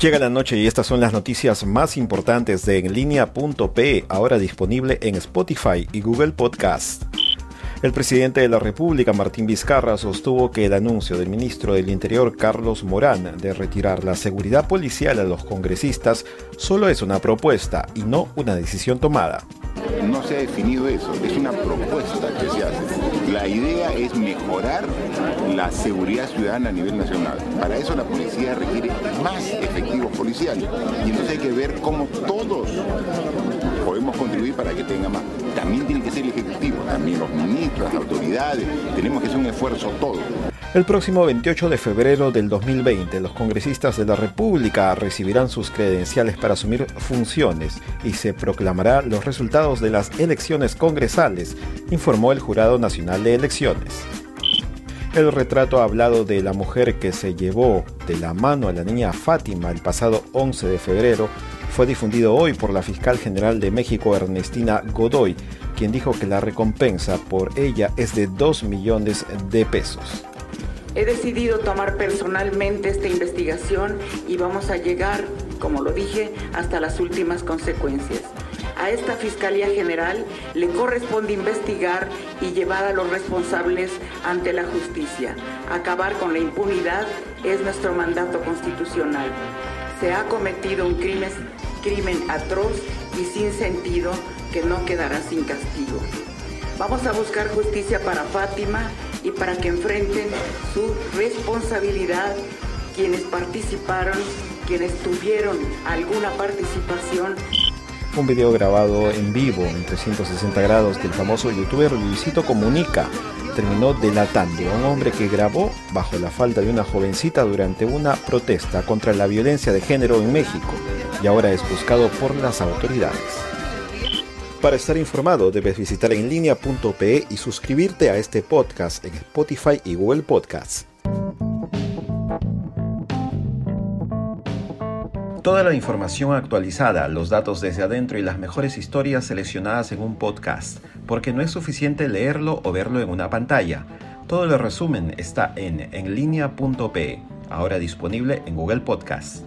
Llega la noche y estas son las noticias más importantes de enlinea.pe, ahora disponible en Spotify y Google Podcast. El presidente de la República, Martín Vizcarra, sostuvo que el anuncio del ministro del Interior, Carlos Morán, de retirar la seguridad policial a los congresistas solo es una propuesta y no una decisión tomada. No se ha definido eso, es una propuesta que se hace. La idea es mejorar la seguridad ciudadana a nivel nacional. Para eso la policía requiere más efectivos policiales. Y entonces hay que ver cómo todos podemos contribuir para que tenga más. También tiene que ser el Ejecutivo, también los ministros, las autoridades. Tenemos que hacer un esfuerzo todos. El próximo 28 de febrero del 2020, los congresistas de la República recibirán sus credenciales para asumir funciones y se proclamará los resultados de las elecciones congresales, informó el Jurado Nacional de Elecciones. El retrato hablado de la mujer que se llevó de la mano a la niña Fátima el pasado 11 de febrero fue difundido hoy por la fiscal general de México Ernestina Godoy, quien dijo que la recompensa por ella es de 2 millones de pesos. He decidido tomar personalmente esta investigación y vamos a llegar, como lo dije, hasta las últimas consecuencias. A esta Fiscalía General le corresponde investigar y llevar a los responsables ante la justicia. Acabar con la impunidad es nuestro mandato constitucional. Se ha cometido un crimen, crimen atroz y sin sentido que no quedará sin castigo. Vamos a buscar justicia para Fátima y para que enfrenten su responsabilidad quienes participaron, quienes tuvieron alguna participación. Un video grabado en vivo en 360 grados del famoso youtuber Luisito Comunica terminó delatando a un hombre que grabó bajo la falda de una jovencita durante una protesta contra la violencia de género en México y ahora es buscado por las autoridades. Para estar informado debes visitar en línea.pe y suscribirte a este podcast en Spotify y Google Podcasts. Toda la información actualizada, los datos desde adentro y las mejores historias seleccionadas en un podcast, porque no es suficiente leerlo o verlo en una pantalla. Todo el resumen está en enlinea.pe, ahora disponible en Google Podcasts.